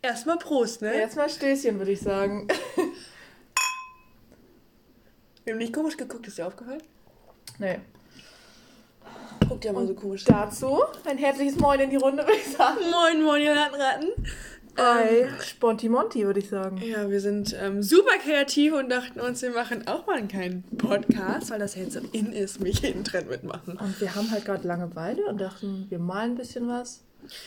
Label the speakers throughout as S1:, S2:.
S1: Erstmal Prost, ne?
S2: Erstmal Stößchen, würde ich sagen.
S1: Wir haben nicht komisch geguckt, ist dir aufgefallen?
S2: Nee.
S1: Guckt ja mal so komisch.
S2: Dazu ein herzliches Moin in die Runde, würde ich sagen.
S1: Moin, moin, ihr Ratten.
S2: Bei Spontimonti, würde ich sagen.
S1: Ja, wir sind ähm, super kreativ und dachten uns, wir machen auch mal einen kleinen Podcast, weil das ja jetzt so in ist, mich jeden Trend mitmachen.
S2: Und wir haben halt gerade Langeweile und dachten, wir malen ein bisschen was.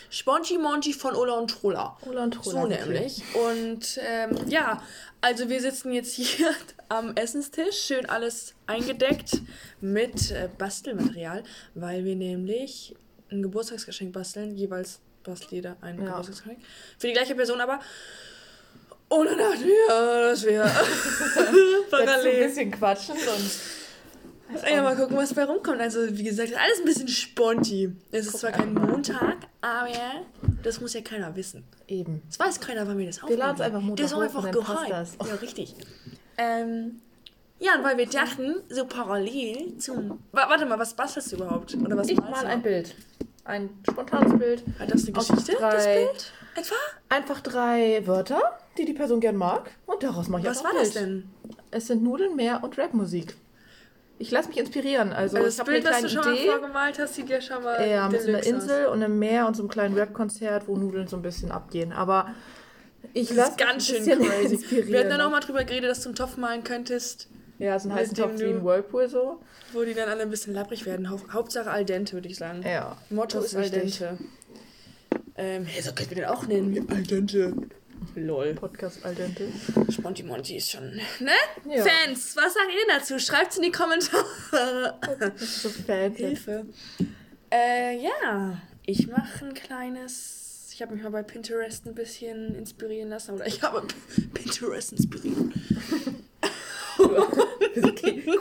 S1: Spongy Monty von Ola und Trolla.
S2: Ola und Trolla,
S1: So
S2: wirklich.
S1: nämlich. Und ähm, ja, also wir sitzen jetzt hier am Essenstisch, schön alles eingedeckt mit äh, Bastelmaterial, weil wir nämlich ein Geburtstagsgeschenk basteln, jeweils bastelt jeder ein
S2: Ja.
S1: Geburtstagsgeschenk. Für die gleiche Person aber. Und dann dachten wir, dass wir
S2: so ein
S1: parallel.
S2: bisschen quatschen und
S1: Ja, mal gucken, was bei rumkommt. Also, wie gesagt, alles ein bisschen sponti. Es ist zwar kein. Montag, aber das muss ja keiner wissen.
S2: eben.
S1: Das weiß keiner, wann wir das
S2: Wir laden es
S1: aufnehmen.
S2: einfach Montag
S1: Das ist einfach geheim. Ja, richtig. Ähm, ja, und weil wir dachten, so parallel zum... Wa- Warte mal, was bastelst du überhaupt? Oder was
S2: Ich mal ein Bild. Ein spontanes Bild.
S1: Hat das eine Geschichte,
S2: drei-
S1: das Bild? Etwa?
S2: Einfach drei Wörter, die die Person gern mag. Und daraus mache ich
S1: Was war
S2: ein
S1: das
S2: Bild.
S1: denn?
S2: Es sind Nudeln, Meer und Rapmusik. Ich lasse mich inspirieren. Also,
S1: Also das Bild,
S2: eine
S1: das du schon
S2: Idee.
S1: mal vorgemalt hast, sieht ja schon mal
S2: Ja, mit so einer
S1: deluxe aus.
S2: Insel und einem Meer und so einem kleinen Rap-Konzert, wo Nudeln so ein bisschen abgehen. Aber ich
S1: Das
S2: lasse
S1: ist ganz schön crazy.
S2: inspirieren.
S1: Wir hatten dann auch mal drüber geredet, dass du einen Topf malen könntest,
S2: Ja, so einen heißen Topf wie ein Whirlpool so.
S1: wo die dann alle ein bisschen labbrig werden. Hau Hauptsache al dente, würde ich sagen.
S2: Ja.
S1: Motto ist al dente. Ähm, hey, so könnten wir den auch nennen. Al dente. Lol.
S2: Podcast al dente.
S1: Sponti Monty ist schon, ne?
S2: Ja.
S1: Fans, was sagt ihr dazu? Schreibt's in die Kommentare.
S2: So fancy.
S1: Hilfe. Äh, ja. Ich mache ein kleines. Ich habe mich mal bei Pinterest ein bisschen inspirieren lassen. Oder ich habe Pinterest inspiriert.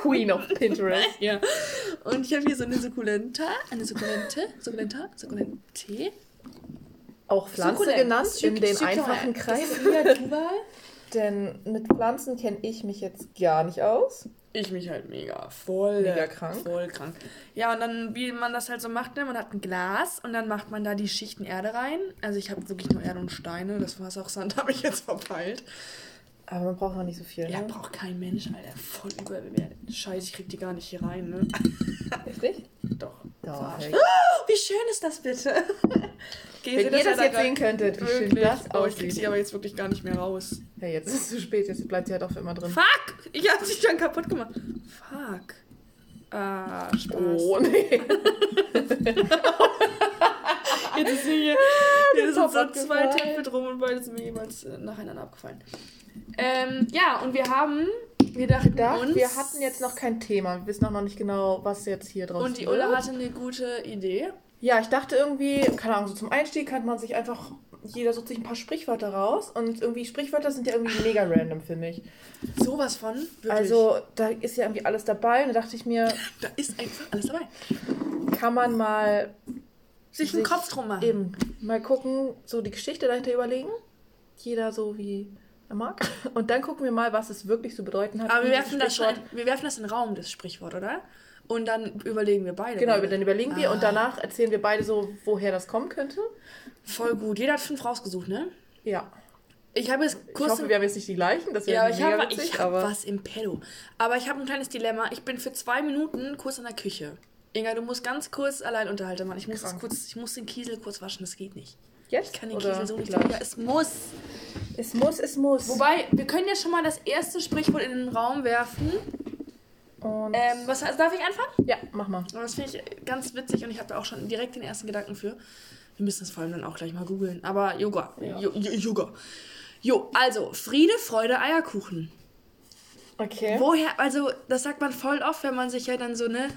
S2: Queen of Pinterest.
S1: Ja. Und ich habe hier so eine Sukkulenta. Eine Sukkulente. Sukkulenta. Sukkulente.
S2: Auch Pflanze
S1: Sukkulent.
S2: genannt
S1: Suk-
S2: in den
S1: Sukkulent.
S2: einfachen Kreis. Denn mit Pflanzen kenne ich mich jetzt gar nicht aus.
S1: Ich mich halt mega voll
S2: Mega krank.
S1: Voll krank. Ja, und dann, wie man das halt so macht, ne? man hat ein Glas und dann macht man da die Schichten Erde rein. Also ich habe wirklich nur Erde und Steine. Das war's auch Sand, habe ich jetzt verpeilt.
S2: Aber man braucht noch nicht so viel.
S1: Ja,
S2: Ne?
S1: braucht kein Mensch, Alter. Voll überbewertet. Scheiße, ich krieg die gar nicht hier rein, ne?
S2: Richtig?
S1: Doch.
S2: Doch. Ey.
S1: Oh, wie schön ist das bitte? Geht
S2: Wenn ihr das jetzt sehen könntet, wie schön
S1: Wirklich.
S2: das
S1: oh, ich krieg
S2: aussieht.
S1: sie aber jetzt wirklich gar nicht mehr raus.
S2: Ja, jetzt ist es zu spät. Jetzt bleibt sie halt auch für immer drin.
S1: Fuck! Ich hab sie schon kaputt gemacht. Fuck. Ah, Spaß.
S2: Oh, nee.
S1: Jetzt ist sie hier. Sind so zwei. Töpfe drum und beide sind mir jeweils äh, nacheinander abgefallen. Ähm, ja, und wir haben, wir dachten
S2: Gedacht,
S1: uns,
S2: wir hatten jetzt noch kein Thema. Wir wissen auch noch nicht genau, was jetzt hier draus
S1: und die
S2: wird.
S1: Ulla hatte eine gute Idee.
S2: Ja, ich dachte irgendwie, keine Ahnung, so zum Einstieg kann man sich einfach, jeder sucht sich ein paar Sprichwörter raus und irgendwie Sprichwörter sind ja irgendwie mega random, finde ich.
S1: Sowas von. Wirklich.
S2: Also da ist ja irgendwie alles dabei und da dachte ich mir,
S1: da ist einfach alles dabei.
S2: kann man mal
S1: Sich einen Kopf drum machen.
S2: eben mal gucken, so die Geschichte dahinter überlegen. Jeder so wie er mag. Und dann gucken wir mal, was es wirklich zu bedeuten hat.
S1: Aber wir werfen, das schon, wir werfen das in den Raum, das Sprichwort, oder? Und dann überlegen wir beide.
S2: Genau, dann überlegen wir
S1: Ah.
S2: und danach erzählen wir beide so, woher das kommen könnte.
S1: Voll gut. Jeder hat fünf rausgesucht, ne?
S2: Ja.
S1: Ich habe jetzt
S2: Ich
S1: kurz.
S2: hoffe, wir haben jetzt nicht die gleichen. Das
S1: ja, ich habe ich hab was im Peddo. Aber ich habe ein kleines Dilemma. Ich bin für zwei Minuten kurz in der Küche. Inga, du musst ganz kurz allein unterhalten, Mann. Ich muss, das
S2: Krank.
S1: kurz, ich muss den Kiesel kurz waschen, das geht nicht.
S2: jetzt
S1: Ich kann den
S2: oder
S1: Kiesel so nicht
S2: gleich?
S1: Ja, es muss.
S2: Es muss, es muss.
S1: Wobei, wir können ja schon mal das erste Sprichwort in den Raum werfen.
S2: Und
S1: Ähm, was darf ich anfangen?
S2: ja, mach mal.
S1: Aber Das finde ich ganz witzig und ich habe da auch schon direkt den ersten Gedanken für. Wir müssen das vor allem dann auch gleich mal googeln. Aber Yoga. Jo, Yoga. Jo, also, Friede, Freude, Eierkuchen.
S2: Okay.
S1: Woher, also, das sagt man voll oft, wenn man sich ja dann so, ne.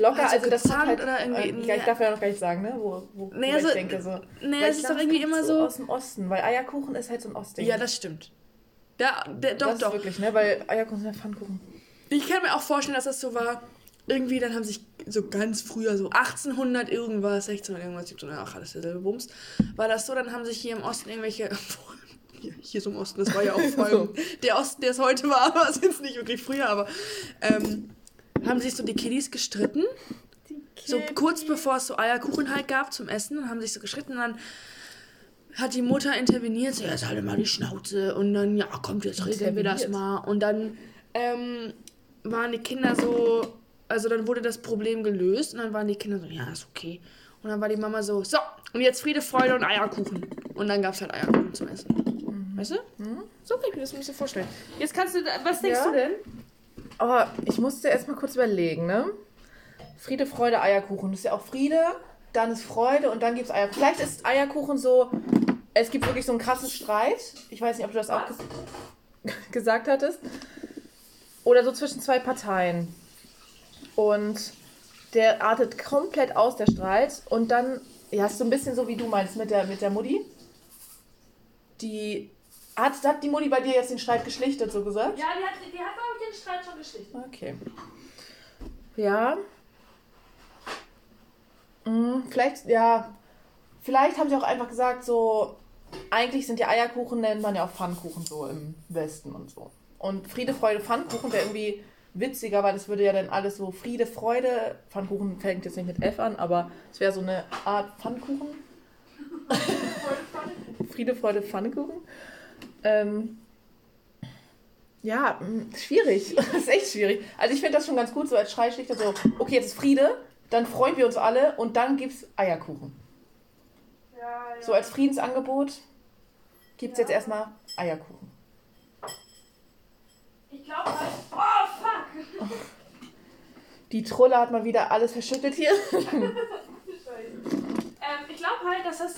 S2: Locker,
S1: Also
S2: also, das hat halt,
S1: oder irgendwie-
S2: äh, ich darf ja noch gar nicht sagen, ne? Wo, wo wo
S1: also-
S2: ich denke so. Weil
S1: es ist doch irgendwie immer so-
S2: aus dem Osten, weil Eierkuchen ist halt so ein Ostding.
S1: Ja, das stimmt. Ja, der, doch,
S2: das
S1: doch.
S2: ist wirklich, ne? Weil Eierkuchen sind ja Pfannkuchen.
S1: Ich kann mir auch vorstellen, dass das so war. Irgendwie, dann haben sich so ganz früher, so 1800 irgendwas, 1600 irgendwas, 1700, ach, alles derselbe Bums, war das so, dann haben sich hier im Osten irgendwelche, hier, hier so im Osten, das war ja auch vor allem der Osten, der es heute war, aber es ist nicht wirklich früher, aber ähm, haben sich so die Kiddies gestritten, so kurz bevor es so Eierkuchen halt gab zum Essen, und haben sich so gestritten und dann hat die Mutter interveniert, so, jetzt halt mal die Schnauze und dann, ja, kommt, jetzt regeln wir das mal. Und dann ähm, waren die Kinder so, also dann wurde das Problem gelöst und dann waren die Kinder so, ja, ist okay. Und dann war die Mama so, so, und jetzt Friede, Freude und Eierkuchen. Und dann gab es halt Eierkuchen zum Essen. Weißt du? So kann ich mir das ein bisschen vorstellen. Jetzt kannst du, was denkst
S2: Ja?
S1: du denn?
S2: Aber ich musste erst mal kurz überlegen, ne? Friede, Freude, Eierkuchen. Das ist ja auch Friede, dann ist Freude und dann gibt es Eierkuchen. Vielleicht ist Eierkuchen so, es gibt wirklich so einen krassen Streit. Ich weiß nicht, ob du das auch ges gesagt hattest. Oder so zwischen zwei Parteien. Und der artet komplett aus, der Streit. Und dann, ja, ist so ein bisschen so, wie du meinst mit der, mit der Mutti. Die. Hat, hat die Mutti bei dir jetzt den Streit geschlichtet, so gesagt?
S1: Ja, die hat, die hat glaube ich, den Streit schon geschlichtet.
S2: Okay. Ja. Hm, vielleicht, ja. Vielleicht haben sie auch einfach gesagt, so. Eigentlich sind ja Eierkuchen, nennt man ja auch Pfannkuchen so im Westen und so. Und Friede, Freude, Pfannkuchen wäre irgendwie witziger, weil das würde ja dann alles so Friede, Freude. Pfannkuchen fängt jetzt nicht mit F an, aber es wäre so eine Art Pfannkuchen. Friede, Freude, Pfannkuchen. Ähm, ja, mh, schwierig. Das ist echt schwierig. Also ich finde das schon ganz gut, so als Schreischlichter so, okay, jetzt ist Friede, dann freuen wir uns alle und dann gibt's Eierkuchen.
S1: Ja,
S2: So als Friedensangebot gibt's jetzt erstmal Eierkuchen.
S1: Ich glaube halt. Oh, fuck!
S2: Die Trolle hat mal wieder alles verschüttet hier.
S1: Ähm, ich glaube halt, dass das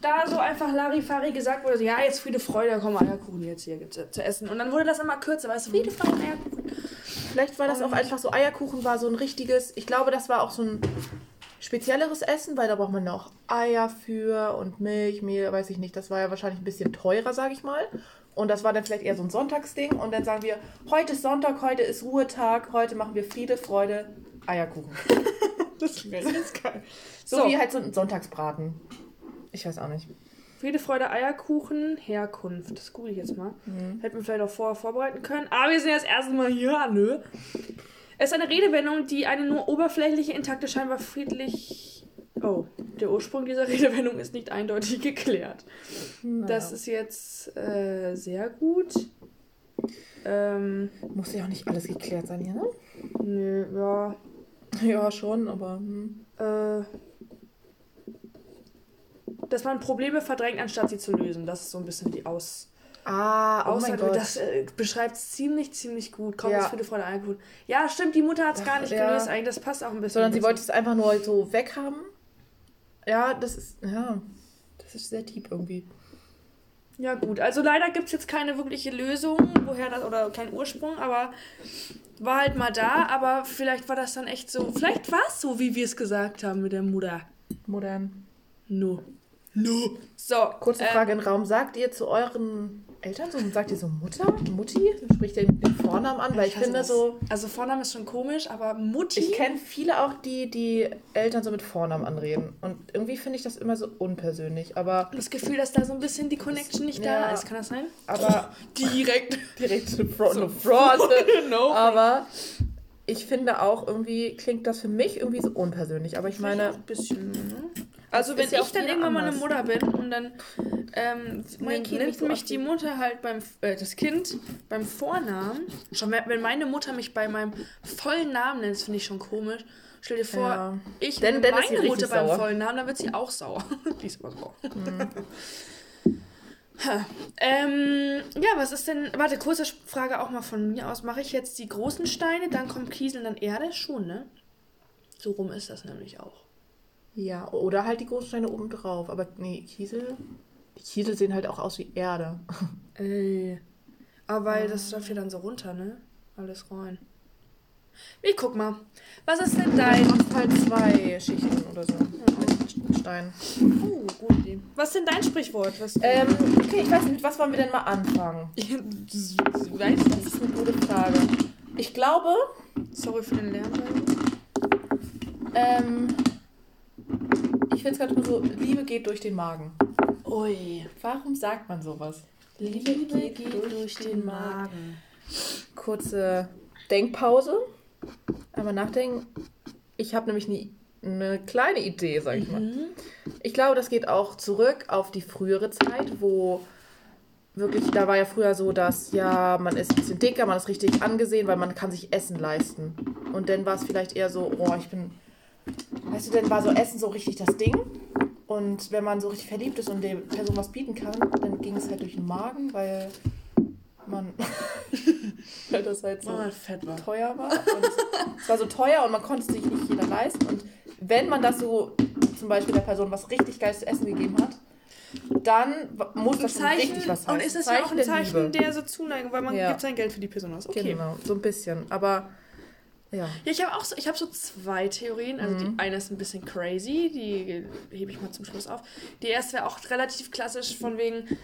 S1: da so einfach Larifari gesagt wurde, so, ja, jetzt Friede, Freude, da kommen Eierkuchen jetzt hier gibt's zu essen. Und dann wurde das immer kürzer, weißt du, Friede, Freude, Eierkuchen.
S2: Vielleicht war das auch einfach so, Eierkuchen war so ein richtiges, ich glaube, das war auch so ein spezielleres Essen, weil da braucht man noch Eier für und Milch, Mehl, weiß ich nicht. Das war ja wahrscheinlich ein bisschen teurer, sage ich mal. Und das war dann vielleicht eher so ein Sonntagsding. Und dann sagen wir, heute ist Sonntag, heute ist Ruhetag, heute machen wir Friede, Freude, Eierkuchen.
S1: Das wäre jetzt geil.
S2: So, wie halt so ein Sonntagsbraten. Ich weiß auch nicht.
S1: Friede, Freude, Eierkuchen, Herkunft. Das google ich jetzt mal. Hätten wir vielleicht auch vorher vorbereiten können. Aber wir sind jetzt erstmal hier, nö. Es ist eine Redewendung, die eine nur oberflächliche, intakte, scheinbar friedlich. Oh, der Ursprung dieser Redewendung ist nicht eindeutig geklärt. Das ist jetzt äh, sehr gut. Ähm,
S2: Muss ja auch nicht alles geklärt sein hier, ne?
S1: nö, ja.
S2: Ja, schon, aber. Hm.
S1: Äh, dass man Probleme verdrängt, anstatt sie zu lösen. Das ist so ein bisschen die Aus.
S2: Ah, oh mein
S1: Aussage,
S2: Gott.
S1: das äh, beschreibt es ziemlich, ziemlich gut. Komm,
S2: Ja.
S1: Friede, Freude, Eierkuchen. Ja, stimmt, die Mutter hat es gar nicht
S2: ja.
S1: gelöst. Eigentlich, das passt auch ein bisschen.
S2: Sondern sie wollte es einfach nur so weghaben. Ja, das ist. Ja. Das ist sehr deep irgendwie.
S1: Ja, gut. Also leider gibt es jetzt keine wirkliche Lösung, woher das, oder kein Ursprung, aber war halt mal da. Aber vielleicht war das dann echt so. Vielleicht war es so, wie wir es gesagt haben mit der Mutter.
S2: Modern.
S1: No. No. So.
S2: Kurze
S1: äh,
S2: Frage in den Raum. Sagt ihr zu euren Eltern so, sagt ihr so Mutter, Mutti? Spricht ihr den Vornamen an? Weil ich,
S1: hasse
S2: finde
S1: das.
S2: so,
S1: Also Vorname ist schon komisch, aber Mutti.
S2: ich kenne viele auch, die die Eltern so mit Vornamen anreden. Und irgendwie finde ich das immer so unpersönlich. Aber,
S1: das Gefühl, dass da so ein bisschen die Connection nicht
S2: Ja.
S1: da ist. Kann das sein?
S2: aber
S1: Direkt.
S2: direkt so Fraud. No fraud.
S1: no.
S2: aber ich finde auch irgendwie klingt das für mich irgendwie so unpersönlich. Aber ich meine,
S1: ein bisschen. Ne? Also wenn
S2: ist ja
S1: ich dann irgendwann mal eine. Mutter bin und dann ähm, nimmt
S2: so
S1: mich die Mutter halt beim äh, das Kind beim Vornamen. Schon wenn wenn meine Mutter mich bei meinem vollen Namen nennt, das finde ich schon komisch. Stell dir vor,
S2: Ja.
S1: ich
S2: Denn-
S1: nenne meine Mutter beim
S2: sauer.
S1: vollen Namen, dann wird sie auch sauer. die ist immer sauer.
S2: Mhm.
S1: Ähm, ja, was ist denn. Warte, kurze Frage auch mal von mir aus. Mache ich jetzt die großen Steine, dann kommt Kiesel, dann Erde? Schon, ne? So rum ist das nämlich auch.
S2: Ja, oder halt die Großsteine oben drauf. Aber nee, Kiesel. Die Kiesel sehen halt auch aus wie Erde.
S1: Ey. Aber weil das läuft ja dann so runter, ne? Alles rein. Ich guck mal. Was ist denn
S2: Du
S1: dein.
S2: machst halt zwei Schichten oder so. Mit Stein.
S1: Oh, gute Idee. Was ist denn dein Sprichwort? Was
S2: Ähm, okay, ich weiß nicht, mit was wollen wir denn mal anfangen?
S1: du weißt
S2: Das ist eine gute Frage. Ich glaube,
S1: Sorry für den Lärm.
S2: ähm, ich finde es gerade so, Liebe geht durch den Magen.
S1: Ui.
S2: Warum sagt man sowas?
S1: Liebe geht durch den Magen.
S2: Kurze Denkpause. Einmal nachdenken. Ich habe nämlich nie eine kleine Idee, sag ich mal.
S1: Mhm.
S2: Ich glaube, das geht auch zurück auf die frühere Zeit, wo wirklich, da war ja früher so, dass ja, man ist ein bisschen dicker, man ist richtig angesehen, weil man kann sich Essen leisten. Und dann war es vielleicht eher so, oh, ich bin, weißt du, dann war so Essen so richtig das Ding. Und wenn man so richtig verliebt ist und der Person was bieten kann, dann ging es halt durch den Magen, weil man, weil das halt so
S1: man fett war.
S2: teuer war. Und es war so teuer und man konnte es sich nicht jeder leisten. Und wenn man das so zum Beispiel der Person was richtig geiles zu essen gegeben hat, dann muss das schon richtig was heißen.
S1: und ist das ja auch ein
S2: der
S1: Zeichen
S2: Liebe.
S1: der so Zuneigung, weil man
S2: Ja.
S1: gibt sein Geld für die Person aus. Okay.
S2: Genau, so ein bisschen. Aber ja.
S1: Ja, ich habe auch so, ich habe so zwei Theorien. Also
S2: Mhm.
S1: die eine ist ein bisschen crazy, die hebe ich mal zum Schluss auf. Die erste wäre auch relativ klassisch von wegen.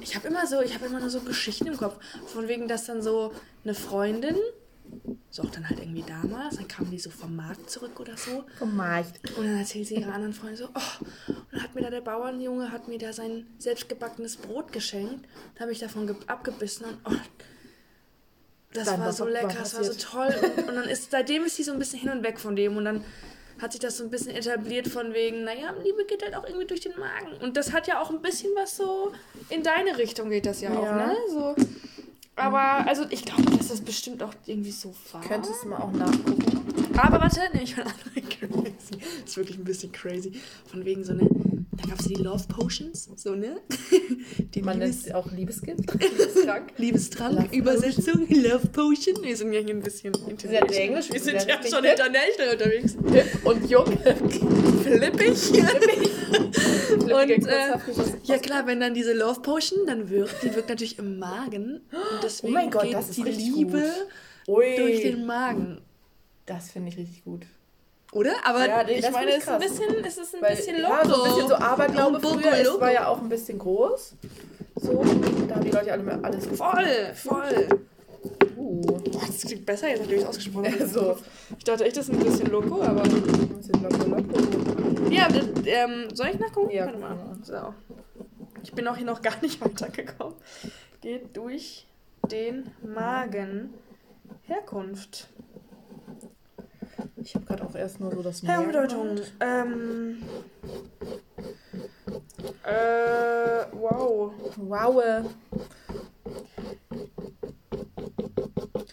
S1: Ich habe immer so, ich habe immer nur so Geschichten im Kopf. Von wegen, dass dann so eine Freundin, so auch dann halt irgendwie damals, dann kam die so vom Markt zurück oder so.
S2: Vermarkt.
S1: Und dann erzählt sie ihrer anderen Freundin so, oh, und dann hat mir da der Bauernjunge, hat mir da sein selbstgebackenes Brot geschenkt. Da habe ich davon ge- abgebissen und oh, das
S2: Dann,
S1: war
S2: was
S1: so lecker, es war so toll. Und, und dann ist, seitdem ist sie so ein bisschen hin und weg von dem und dann hat sich das so ein bisschen etabliert von wegen, naja, Liebe geht halt auch irgendwie durch den Magen. Und das hat ja auch ein bisschen was so, in deine Richtung geht das ja, auch,
S2: Ja.
S1: ne? So. Aber, also ich glaube, dass das bestimmt auch irgendwie so war.
S2: Könntest du mal auch nachgucken.
S1: Aber warte, nehme ich mal eine andere crazy. Das ist wirklich ein bisschen crazy. Von wegen so eine. Da gab es ja die Love Potions, so ne? Die
S2: Man nennt
S1: Liebes,
S2: sie auch Liebesgift. Liebestrank.
S1: Liebestrank,
S2: Love
S1: Übersetzung, Love Potion. Wir sind ja hier ein bisschen
S2: sehr englisch,
S1: Wir sind ja schon international unterwegs.
S2: Und jung.
S1: Flippig.
S2: Und,
S1: äh, Ja klar, wenn dann diese Love Potion dann wirkt, die wirkt natürlich im Magen. Und deswegen
S2: Oh mein Gott,
S1: geht
S2: das ist
S1: die Liebe
S2: gut.
S1: Durch den Magen.
S2: Das finde ich richtig gut.
S1: Oder? Aber
S2: Ja, nee,
S1: ich meine, es ist ein bisschen, es ist ein
S2: Weil,
S1: bisschen
S2: ja,
S1: loco.
S2: so ein bisschen so Aberglaube
S1: poco
S2: früher. Es
S1: loco.
S2: war ja auch ein bisschen groß. So, da haben die Leute alle mehr alles
S1: Voll, voll.
S2: Uh,
S1: Boah, das klingt besser jetzt, natürlich ausgesprochen. habe.
S2: so.
S1: Ich dachte echt, das ist ein bisschen loco, aber.
S2: ein bisschen locker, locker.
S1: Ja, das, ähm, soll ich nachgucken?
S2: Ja,
S1: Warte mal. So. Ich bin auch hier noch gar nicht weitergekommen. Geht durch den Magen. Herkunft.
S2: Ich habe gerade auch erst nur so das
S1: Ja,
S2: Meer
S1: Bedeutung.
S2: gemacht.
S1: Ähm. Äh, wow.
S2: Wow.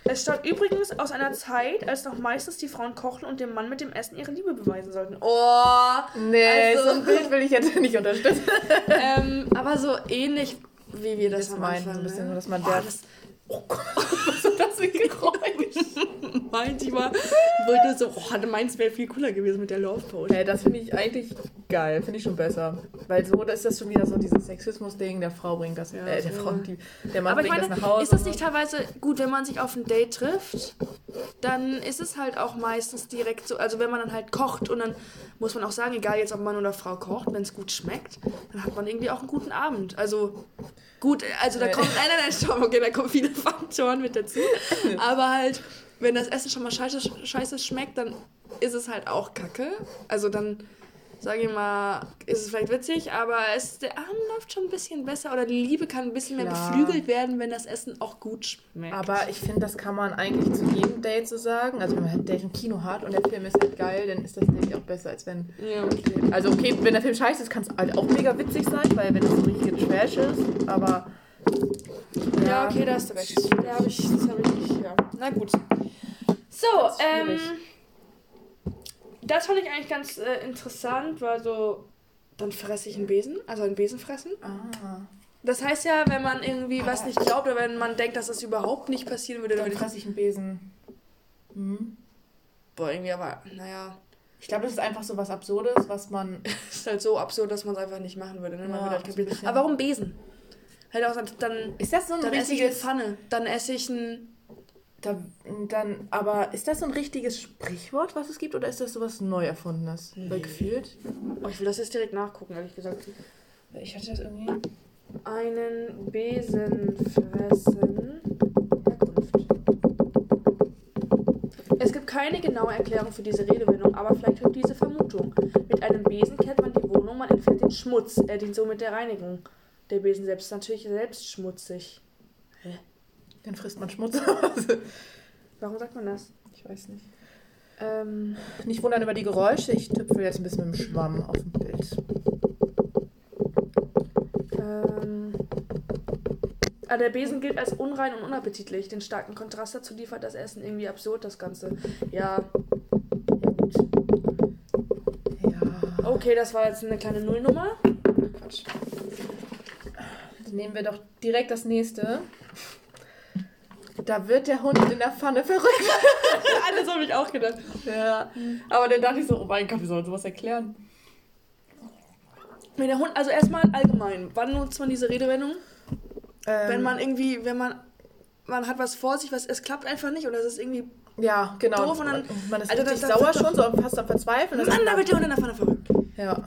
S1: Es stammt übrigens aus einer Zeit, als noch meistens die Frauen kochen und dem Mann mit dem Essen ihre Liebe beweisen sollten. Oh!
S2: Nee,
S1: Also-
S2: so ein Bild will ich jetzt nicht unterstützen.
S1: ähm, aber so ähnlich, wie wir das
S2: Das meinen, so ein bisschen
S1: ne?
S2: dass man
S1: Boah,
S2: der-
S1: das
S2: Oh Gott, was ist das für ein Geräusch?
S1: meinte ich mal, ich wollte so, oh, meins wäre viel cooler gewesen mit der Love Potion.
S2: Hey, das finde ich eigentlich geil, finde ich schon besser. Weil so das ist das schon wieder so dieses Sexismus-Ding, der Frau bringt das,
S1: Ja,
S2: äh, der. Frau, die, der Mann
S1: Aber ich
S2: bringt
S1: meine,
S2: das nach Hause.
S1: ist das
S2: und
S1: nicht teilweise gut, wenn man sich auf ein Date trifft, dann ist es halt auch meistens direkt so, also wenn man dann halt kocht und dann muss man auch sagen, egal jetzt ob Mann oder Frau kocht, wenn es gut schmeckt, dann hat man irgendwie auch einen guten Abend. Also gut, also da kommt, nein, nein, nein, stopp, okay, da kommen viele Faktoren mit dazu, aber halt, wenn das Essen schon mal scheiße, scheiße schmeckt, dann ist es halt auch kacke. Also dann sage ich mal, ist es vielleicht witzig, aber es, der Abend läuft schon ein bisschen besser oder die Liebe kann ein bisschen mehr
S2: Klar.
S1: beflügelt werden, wenn das Essen auch gut schmeckt.
S2: Aber ich finde, das kann man eigentlich zu jedem Date so sagen. Also wenn man halt Date im Kino hat und der Film ist halt geil, dann ist das Date auch besser, als wenn...
S1: ja.
S2: Also okay, wenn der Film scheiße ist, kann es halt auch mega witzig sein, weil wenn es so richtig Trash ist, aber...
S1: Ja, okay, da hast du recht. Da habe ich, das habe ich nicht, ja. Na gut. So, ähm. Das fand ich eigentlich ganz äh, interessant, weil so, dann fresse ich einen Besen, also einen Besen fressen.
S2: Ah,
S1: Das heißt ja, wenn man irgendwie was nicht glaubt oder wenn man denkt, dass das überhaupt nicht passieren würde, dann
S2: dann
S1: würde ich,
S2: fresse ich einen Besen. Hm.
S1: boah, irgendwie, aber, naja,
S2: Ich glaube, das ist einfach so was Absurdes, was man...
S1: ist halt so absurd, dass man es einfach nicht machen würde. Ne? Man
S2: Ja,
S1: würde halt
S2: so.
S1: Aber warum Besen? Halt auch, dann,
S2: Ist das so ein
S1: dann esse ich eine
S2: richtiges...
S1: Pfanne, dann esse ich ein
S2: Da, dann, aber ist das so ein richtiges Sprichwort, was es gibt, oder ist das sowas neu erfundenes? Weil gefühlt.
S1: Oh, ich will das jetzt direkt nachgucken, ehrlich gesagt.
S2: Ich hatte das irgendwie.
S1: Einen Besen fressen. Herkunft. Es gibt keine genaue Erklärung für diese Redewendung, aber vielleicht hilft diese Vermutung. Mit einem Besen kennt man die Wohnung, man entfernt den Schmutz. Er dient somit der Reinigung. Der Besen selbst ist natürlich selbst schmutzig.
S2: Dann frisst man Schmutz.
S1: Warum sagt man das?
S2: ich weiß nicht.
S1: Ähm,
S2: Nicht wundern über die Geräusche. Ich tüpfel jetzt ein bisschen mit dem Schwamm auf dem Bild.
S1: ähm, ah, der Besen gilt als unrein und unappetitlich. Den starken Kontrast dazu liefert das Essen irgendwie absurd, das Ganze. Ja.
S2: Ja.
S1: okay, das war jetzt eine kleine Nullnummer.
S2: Quatsch. Dann nehmen wir doch direkt das nächste. Da wird der Hund in der Pfanne verrückt.
S1: Alles habe ich auch gedacht.
S2: Ja. Aber dann dachte ich so, oh mein Gott, wie soll man sowas erklären?
S1: Wenn der Hund, also erstmal allgemein, wann nutzt man diese Redewendung?
S2: Ähm,
S1: Wenn man irgendwie, wenn man, man hat was vor sich, was, es klappt einfach nicht oder es ist irgendwie,
S2: Ja, genau.
S1: doof und dann-
S2: man ist
S1: Alter,
S2: richtig
S1: das- das
S2: sauer
S1: doch-
S2: schon, so fast am Verzweifeln. Das
S1: Mann, da wird der Hund in der Pfanne verrückt.
S2: Ja.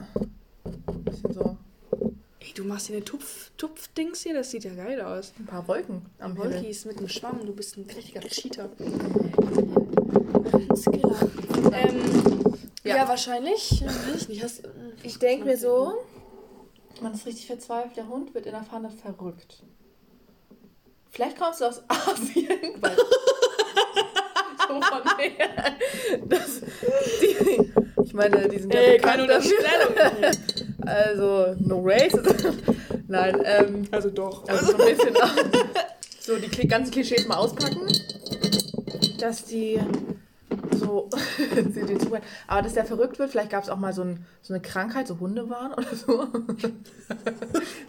S1: Ey, du machst hier eine Tupf, Tupf-Dings hier, das sieht ja geil aus.
S2: ein paar Wolken am Himmel.
S1: Wolkis mit einem Schwamm, du bist ein richtiger Cheater. Ähm, ja.
S2: Ja.
S1: wahrscheinlich. Ich nicht. Hast,
S2: Ich denke mir so, man ist richtig verzweifelt, der Hund wird in der Pfanne verrückt. Vielleicht kommst du aus Asien. weil- so von her. Das, die, ich meine, die sind ja
S1: Ey,
S2: bekannt
S1: keine. Unterstellung.
S2: Also, no racism. Nein, ähm,
S1: Also doch.
S2: also so ein bisschen auch, so die ganzen Klischees mal auspacken, dass die so, sie dir zuhören. aber dass der verrückt wird, vielleicht gab es auch mal so, ein, so eine Krankheit, so Hunde waren oder so.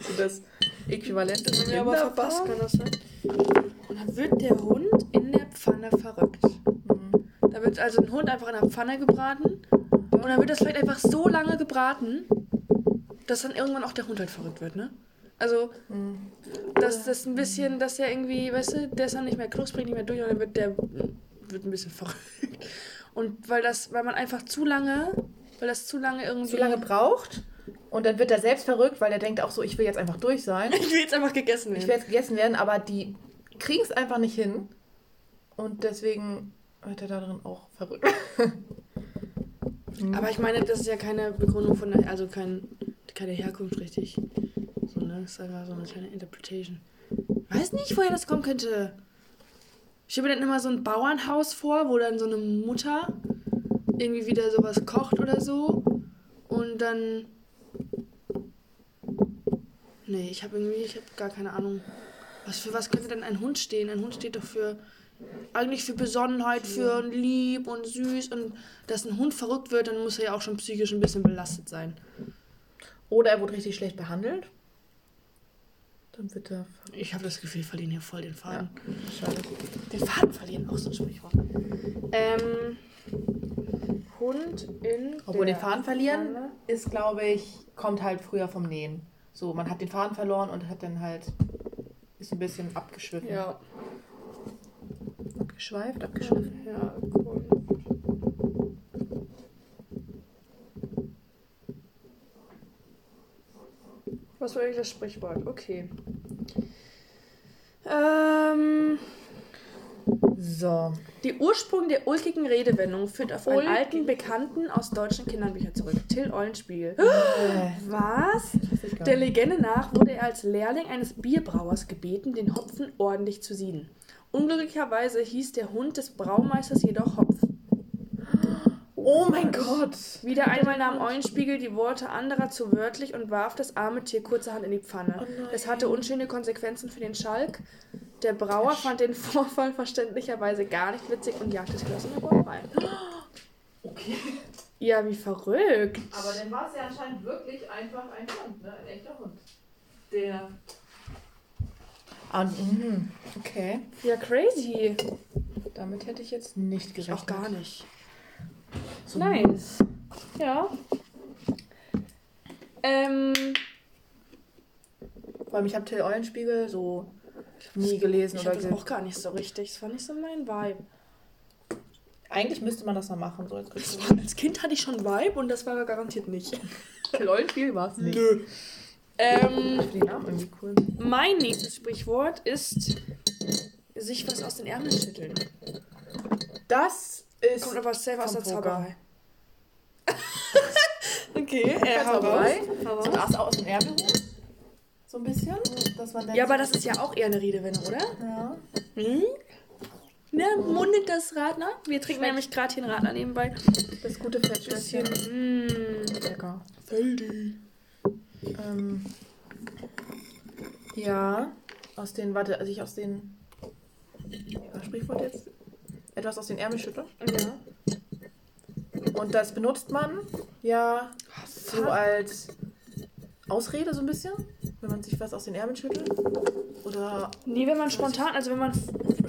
S2: so das Äquivalent des
S1: Ja, aber verpasst kann das sein. Und dann wird der Hund in der Pfanne verrückt.
S2: Mhm.
S1: Da wird also ein Hund einfach in der Pfanne gebraten. Und dann wird das vielleicht einfach so lange gebraten, dass dann irgendwann auch der Hund halt verrückt wird, ne? Also,
S2: Mhm.
S1: dass das ein bisschen, dass der irgendwie, weißt du, der ist dann nicht mehr knusprig, nicht mehr durch dann wird der wird ein bisschen verrückt. Und weil das, weil man einfach zu lange, weil das zu lange irgendwie.
S2: Zu lange braucht und dann wird er selbst verrückt, weil er denkt auch so, ich will jetzt einfach durch sein.
S1: Ich will jetzt einfach gegessen
S2: Ich
S1: werden.
S2: will jetzt gegessen werden, aber die kriegen es einfach nicht hin. Und deswegen wird er darin auch verrückt.
S1: Aber ich meine, das ist ja keine Begründung von also kein, keine Herkunft richtig. So, ne? Das ist einfach so eine kleine Interpretation. Weiß nicht, woher das kommen könnte. Ich stelle mir dann immer so ein Bauernhaus vor, wo dann so eine Mutter irgendwie wieder sowas kocht oder so. Und dann. Nee, ich habe irgendwie, ich habe gar keine Ahnung. Was für was könnte denn ein Hund stehen? Ein Hund steht doch für eigentlich für Besonnenheit, für lieb und süß und dass ein Hund verrückt wird, dann muss er ja auch schon psychisch ein bisschen belastet sein.
S2: Oder er wurde richtig schlecht behandelt. Dann wird er
S1: Ich habe das Gefühl, wir verlieren hier voll den Faden.
S2: wahrscheinlich.
S1: Den Faden verlieren, auch so ein Sprichwort. Ähm, Hund in
S2: Obwohl den Faden verlieren
S1: Pfanne.
S2: ist, glaube ich, kommt halt früher vom Nähen. So, man hat den Faden verloren und hat dann halt ist ein bisschen abgeschwiffen.
S1: Ja.
S2: Abgeschweift, abgeschwiffen.
S1: Ja, cool. Was war eigentlich das Sprichwort? Okay. Ähm,
S2: So.
S1: die Ursprung der ulkigen Redewendung führt auf einen
S2: Ulkig.
S1: alten Bekannten aus deutschen Kinderbüchern zurück. Till Eulenspiegel.
S2: Äh,
S1: Was? Der. Legende nach wurde er als Lehrling eines Bierbrauers gebeten, den Hopfen ordentlich zu sieden. Unglücklicherweise hieß der Hund des Braumeisters jedoch Hopf.
S2: Oh mein Gott.
S1: Wieder einmal nahm Eulenspiegel die Worte anderer zu wörtlich und warf das arme Tier kurzerhand in die Pfanne.
S2: Oh
S1: es hatte unschöne Konsequenzen für den Schalk. Der Brauer fand den Vorfall verständlicherweise gar nicht witzig und jagte das Glas in der Brauerei.
S2: Okay.
S1: Ja, wie verrückt.
S2: Aber dann war es ja anscheinend wirklich einfach ein Hund, ne? Ein echter Hund. Der. Ah, mhm. okay.
S1: Ja, crazy.
S2: Damit hätte ich jetzt nicht gerechnet.
S1: Auch gar nicht.
S2: So
S1: Nice. Ja. Ähm,
S2: Vor allem, ich habe Till Eulenspiegel so nie gelesen
S1: ich
S2: oder
S1: habe das auch gar nicht so richtig. Das war nicht so mein Vibe.
S2: Eigentlich müsste man das mal machen, so als Ritual.
S1: Als Kind hatte ich schon Vibe und das war garantiert nicht.
S2: Till Eulenspiegel war es nicht.
S1: Nö. Ähm,
S2: Ich den Namen irgendwie cool.
S1: mein nächstes Sprichwort ist sich was aus den Ärmeln schütteln.
S2: Das ist
S1: Kommt aber safe aus der. Zauberei. okay, äh,
S2: Zauberei.
S1: raus.
S2: das aus dem holen. So ein bisschen. Dass man
S1: Ja, aber das ist ja auch eher eine Redewendung, oder?
S2: Ja.
S1: Hm? Ne, mundet das Radler. Wir trinken nämlich gerade hier einen Radler nebenbei.
S2: Das gute Fettschlösschen.
S1: Bisschen, mm,
S2: Lecker.
S1: Feldi.
S2: Ähm, ja, aus den, warte, also ich aus den, was Sprichwort jetzt? Etwas aus den Ärmel schütteln.
S1: Ja.
S2: Und das benutzt man ja so als Ausrede so ein bisschen, wenn man sich was aus den Ärmeln schüttelt. Oder
S1: Nee, wenn man spontan, also wenn man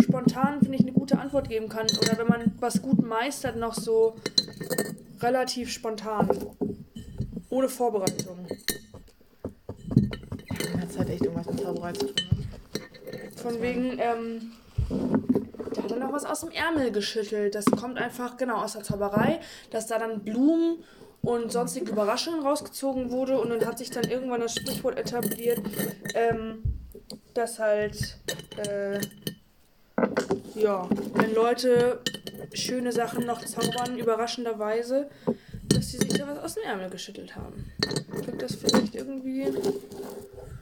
S1: spontan, finde ich, eine gute Antwort geben kann. Oder wenn man was gut meistert, noch so relativ spontan. Ohne Vorbereitung.
S2: man hat halt echt irgendwas mit Zauberei zu tun. Ne?
S1: Von wegen, ähm, hat er noch was aus dem Ärmel geschüttelt. Das kommt einfach, genau, aus der Zauberei, dass da dann Blumen und sonstige Überraschungen rausgezogen wurde und dann hat sich dann irgendwann das Sprichwort etabliert, ähm, dass halt, äh, ja, wenn Leute schöne Sachen noch zaubern, überraschenderweise, dass sie sich da was aus dem Ärmel geschüttelt haben. Klingt das vielleicht irgendwie...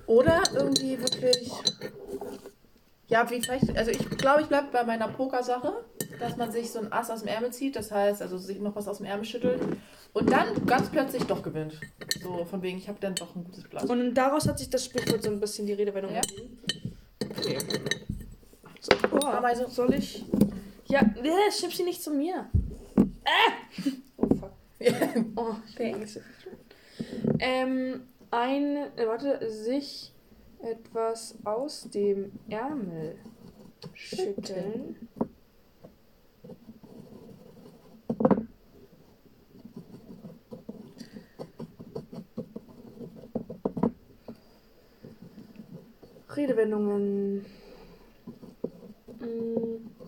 S2: Oder irgendwie wirklich. Ja, wie vielleicht. Also ich glaube, ich bleibe bei meiner Pokersache, dass man sich so ein Ass aus dem Ärmel zieht, das heißt, also sich noch was aus dem Ärmel schüttelt und dann ganz plötzlich doch gewinnt. So von wegen, ich habe dann doch ein gutes Blatt.
S1: Und daraus hat sich das Sprichwort so ein bisschen die Redewendung
S2: Ja?
S1: ergeben.
S2: Okay.
S1: So, oh,
S2: Ameise.
S1: soll ich? Ja, nee, schieb sie nicht zu mir. Äh! Oh, fuck. Oh, ich bin tun. Ähm, ein, äh, warte, sich etwas aus dem Ärmel schütteln. Redewendungen. Mm.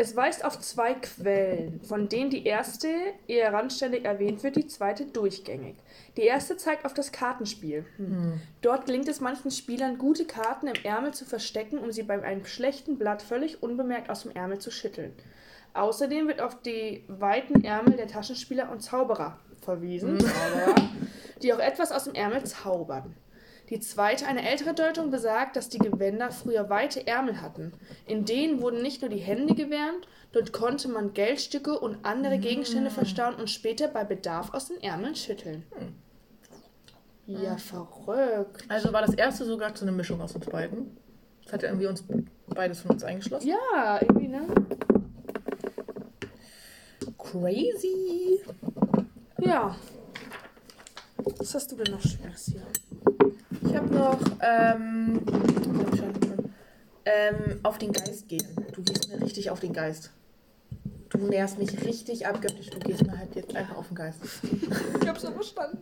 S1: Es weist auf zwei Quellen, von denen die erste eher randständig erwähnt wird, die zweite durchgängig. Die erste zeigt auf das Kartenspiel. Hm. Dort gelingt es manchen Spielern, gute Karten im Ärmel zu verstecken, um sie bei einem schlechten Blatt völlig unbemerkt aus dem Ärmel zu schütteln. Außerdem wird auf die weiten Ärmel der Taschenspieler und Zauberer verwiesen, Zauberer, die auch etwas aus dem Ärmel zaubern. Die zweite, eine ältere Deutung, besagt, dass die Gewänder früher weite Ärmel hatten. In denen wurden nicht nur die Hände gewärmt, dort konnte man Geldstücke und andere Gegenstände verstauen und später bei Bedarf aus den Ärmeln schütteln. Ja, verrückt.
S2: Also war das erste sogar so eine Mischung aus uns beiden. Das hat ja irgendwie uns beides von uns eingeschlossen.
S1: Ja, irgendwie, ne?
S2: Crazy.
S1: Ja. Was hast du denn noch Schönes hier?
S2: Ich habe noch ähm, ähm, auf den Geist gehen. Du gehst mir richtig auf den Geist. Du nährst mich richtig abgöttisch. Du gehst mir halt jetzt einfach auf den Geist.
S1: Ich hab's so verstanden.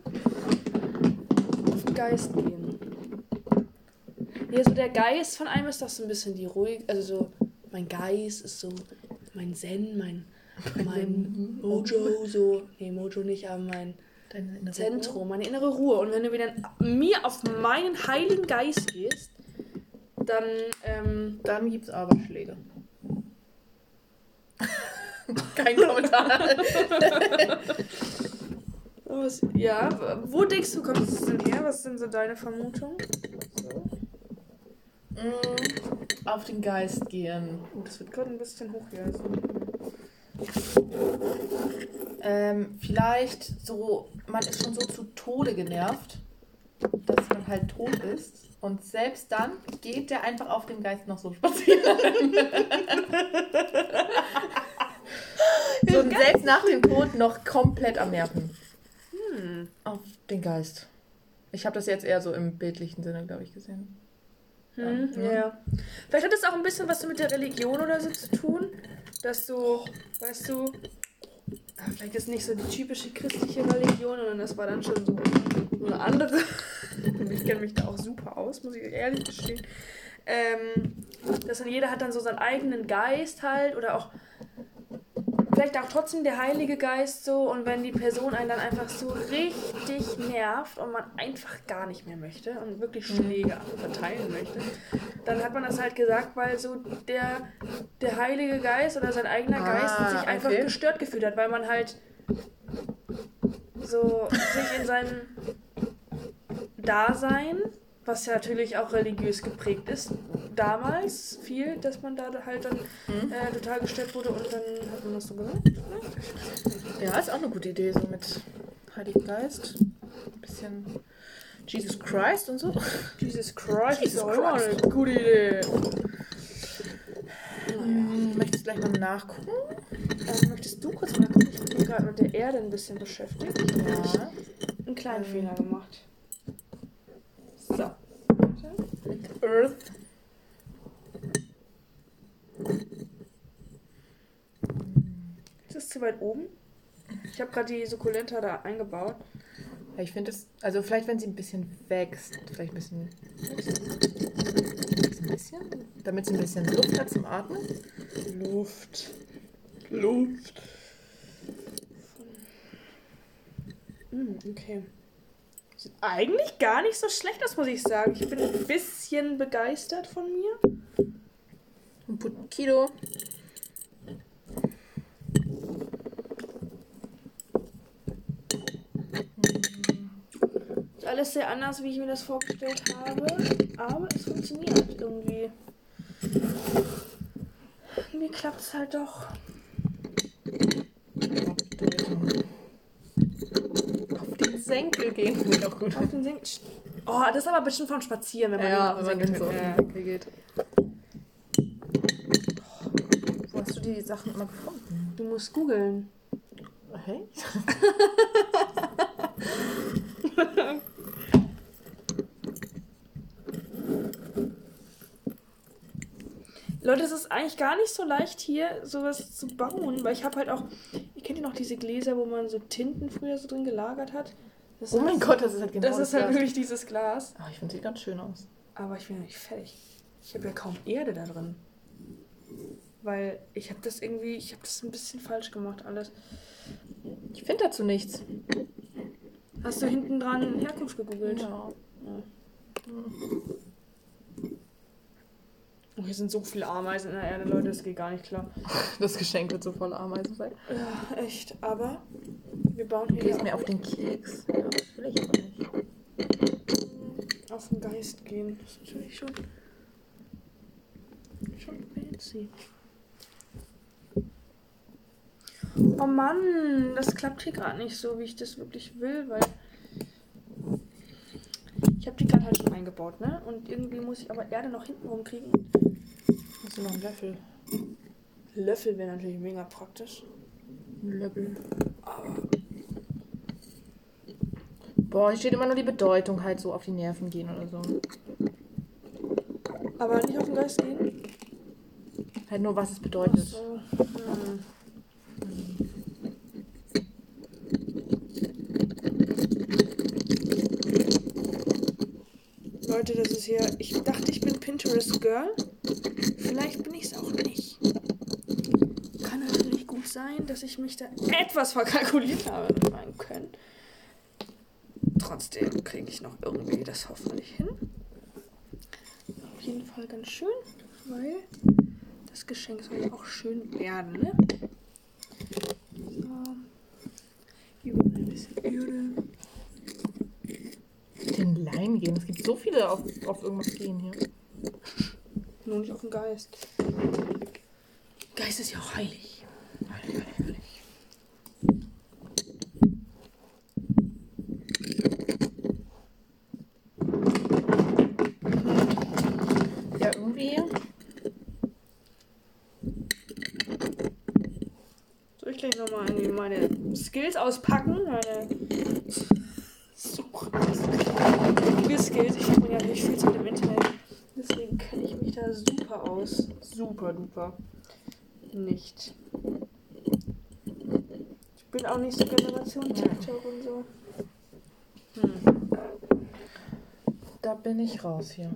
S1: Auf den Geist gehen. Ja, so der Geist von einem ist doch so ein bisschen die ruhig, also so, mein Geist ist so mein Zen, mein, mein Mojo, so, nee, Mojo nicht, aber mein
S2: Deine innere
S1: Zentrum, meine innere Ruhe. Und wenn du wieder mir auf meinen heiligen Geist gehst, dann, ähm,
S2: Dann gibt's aber Schläge. Kein Kommentar.
S1: was, ja, wo denkst du, kommt es denn her? Was sind so deine Vermutungen? So.
S2: Mm, auf den Geist gehen.
S1: Oh, das wird gerade ein bisschen hoch hier. Also.
S2: Ähm, vielleicht so, man ist schon so zu Tode genervt, dass man halt tot ist. Und selbst dann geht der einfach auf dem Geist noch so spazieren. so, und selbst nach dem Tod noch komplett am Nerven.
S1: Hm.
S2: Auf den Geist. Ich habe das jetzt eher so im bildlichen Sinne, glaube ich, gesehen.
S1: Hm,
S2: Ja.
S1: ja. Vielleicht hat das auch ein bisschen was mit der Religion oder so zu tun, dass du, weißt du, vielleicht ist nicht so die typische christliche Religion, sondern das war dann schon so, eine andere. ich kenne mich da auch super aus, muss ich ehrlich gestehen. Ähm, dass dann jeder hat dann so seinen eigenen Geist halt oder auch vielleicht auch trotzdem der Heilige Geist so und wenn die Person einen dann einfach so richtig nervt und man einfach gar nicht mehr möchte und wirklich Schläge verteilen möchte, dann hat man das halt gesagt, weil so der, der Heilige Geist oder sein eigener
S2: Ah,
S1: Geist sich einfach
S2: okay.
S1: gestört gefühlt hat, weil man halt so sich in seinem Dasein Was ja natürlich auch religiös geprägt ist. Damals viel, dass man da halt dann
S2: Mhm.
S1: äh, total gestellt wurde und dann hat man das so gesagt. Ne?
S2: Ja, ist auch eine gute Idee, so mit Heiligen Geist. Ein bisschen Jesus Christ und so.
S1: Jesus Christ,
S2: Jesus
S1: ist auch immer eine gute Idee.
S2: Hm, Möchtest du gleich mal nachgucken?
S1: Ähm, möchtest du kurz mal gucken? Ich bin gerade mit der Erde ein bisschen beschäftigt.
S2: Ja.
S1: Einen kleinen Fehler gemacht. So.
S2: Earth.
S1: Ist zu weit oben? Ich habe gerade die Sukkulenta da eingebaut.
S2: Ja, ich finde es, also vielleicht wenn sie ein bisschen wächst, vielleicht ein bisschen, ein bisschen, damit sie ein bisschen Luft hat zum Atmen.
S1: Luft. Luft. Hm, okay. Sieht eigentlich gar nicht so schlecht aus, muss ich sagen. Ich bin ein bisschen begeistert von mir.
S2: Ein Pukido.
S1: Alles sehr anders, wie ich mir das vorgestellt habe. Aber es funktioniert irgendwie. Irgendwie klappt es halt doch.
S2: Auf den Senkel gehen finde ich auch gut.
S1: Auf den Senk oh, das ist aber bestimmt vom Spazieren, wenn man
S2: Ja,
S1: auf
S2: wenn
S1: den Senkel
S2: dann so
S1: ja.
S2: den Senkel geht. Wo hast du die Sachen immer gefunden?
S1: Du musst googeln.
S2: Hey?
S1: Leute, es ist eigentlich gar nicht so leicht hier sowas zu bauen, weil ich habe halt auch, ihr kennt ja noch diese Gläser, wo man so Tinten früher so drin gelagert hat. Das
S2: Oh
S1: ist
S2: mein
S1: halt,
S2: Gott, das ist halt genau
S1: Das ist halt
S2: Glas.
S1: wirklich dieses Glas.
S2: Ah, ich finde, sieht ganz schön aus.
S1: Aber ich bin ja nicht fertig. Ich habe ja kaum Erde da drin. Weil ich habe das irgendwie, ich habe das ein bisschen falsch gemacht alles.
S2: Ich finde dazu nichts.
S1: Hast du hinten dran Herkunft gegoogelt?
S2: Ja.
S1: Oh, hier sind so viele Ameisen in der Erde, Leute, das geht gar nicht klar.
S2: Das Geschenk wird so voller Ameisen sein.
S1: Ja, echt. Aber wir bauen
S2: Du
S1: hier
S2: gehst
S1: ja
S2: mir
S1: auch
S2: auf den Keks. Ja, das will ich aber nicht.
S1: auf den Geist gehen. Das ist natürlich schon, schon fancy. Oh Mann, das klappt hier gerade nicht so, wie ich das wirklich will, weil ich habe die gerade halt schon eingebaut, ne? Und irgendwie muss ich aber Erde noch hinten rumkriegen.
S2: Noch einen Löffel?
S1: Löffel wäre natürlich mega praktisch.
S2: Ein Löffel. Boah, hier steht immer nur die Bedeutung halt so auf die Nerven gehen oder so.
S1: Aber nicht auf den Geist gehen.
S2: Halt nur, was es bedeutet.
S1: So. Hm. Leute, das ist hier. Ich dachte, ich bin Pinterest Girl. Vielleicht bin ich es auch nicht. Kann natürlich gut sein, dass ich mich da etwas verkalkuliert habe mit Können. Trotzdem kriege ich noch irgendwie das hoffentlich hin. Auf jeden Fall ganz schön, weil das Geschenk soll ja auch schön werden, ne? So. Hier wird ein bisschen Erde.
S2: Den Leim gehen. Es gibt so viele auf, auf irgendwas gehen hier.
S1: Nur nicht auf den Geist. Geist ist ja auch heilig. Heilig, heilig, heilig.
S2: Ja, irgendwie.
S1: Soll ich gleich nochmal meine Skills auspacken? Meine Such Skills. Ich habe ja nicht viel Zeit im Internet. Deswegen kenne ich mich da super aus. Super. Nicht. Ich bin auch nicht so Generation TikTok und so. Hm.
S2: Da bin ich raus hier.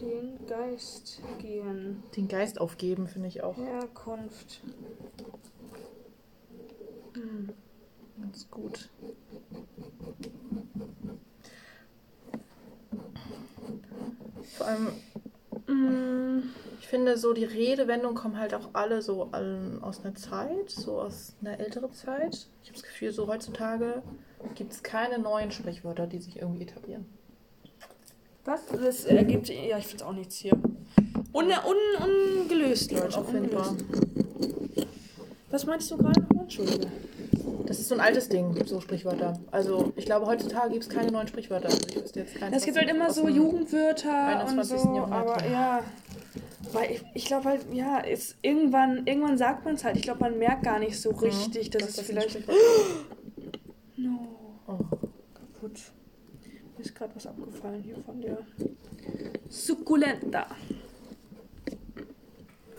S1: Den Geist gehen.
S2: Den Geist aufgeben finde ich auch
S1: Herkunft. Hm.
S2: ganz gut. Vor allem,
S1: Mm,
S2: ich finde so, die Redewendungen kommen halt auch alle so aus einer Zeit, so aus einer älteren Zeit. Ich habe das Gefühl, so heutzutage gibt es keine neuen Sprichwörter, die sich irgendwie etablieren.
S1: Was? Das ergibt. Ja, ich finde auch nichts hier. Un, un, ungelöst, Leute.
S2: Unauffindbar.
S1: Ungelöst. Was meinst du gerade nochmal? Entschuldige.
S2: Das ist so ein altes Ding, so Sprichwörter. Also ich glaube, heutzutage gibt es keine neuen Sprichwörter. Also ich wüsste jetzt keins,
S1: Es gibt halt immer so Jugendwörter und
S2: 21.
S1: so, aber
S2: ja.
S1: Weil ich, ich glaube halt, ja, ist irgendwann, irgendwann sagt man es halt. Ich glaube, man merkt gar nicht so richtig, dass
S2: dass
S1: es
S2: das
S1: vielleicht. No,
S2: Oh.
S1: kaputt. Mir ist gerade was abgefallen hier von der Succulenta.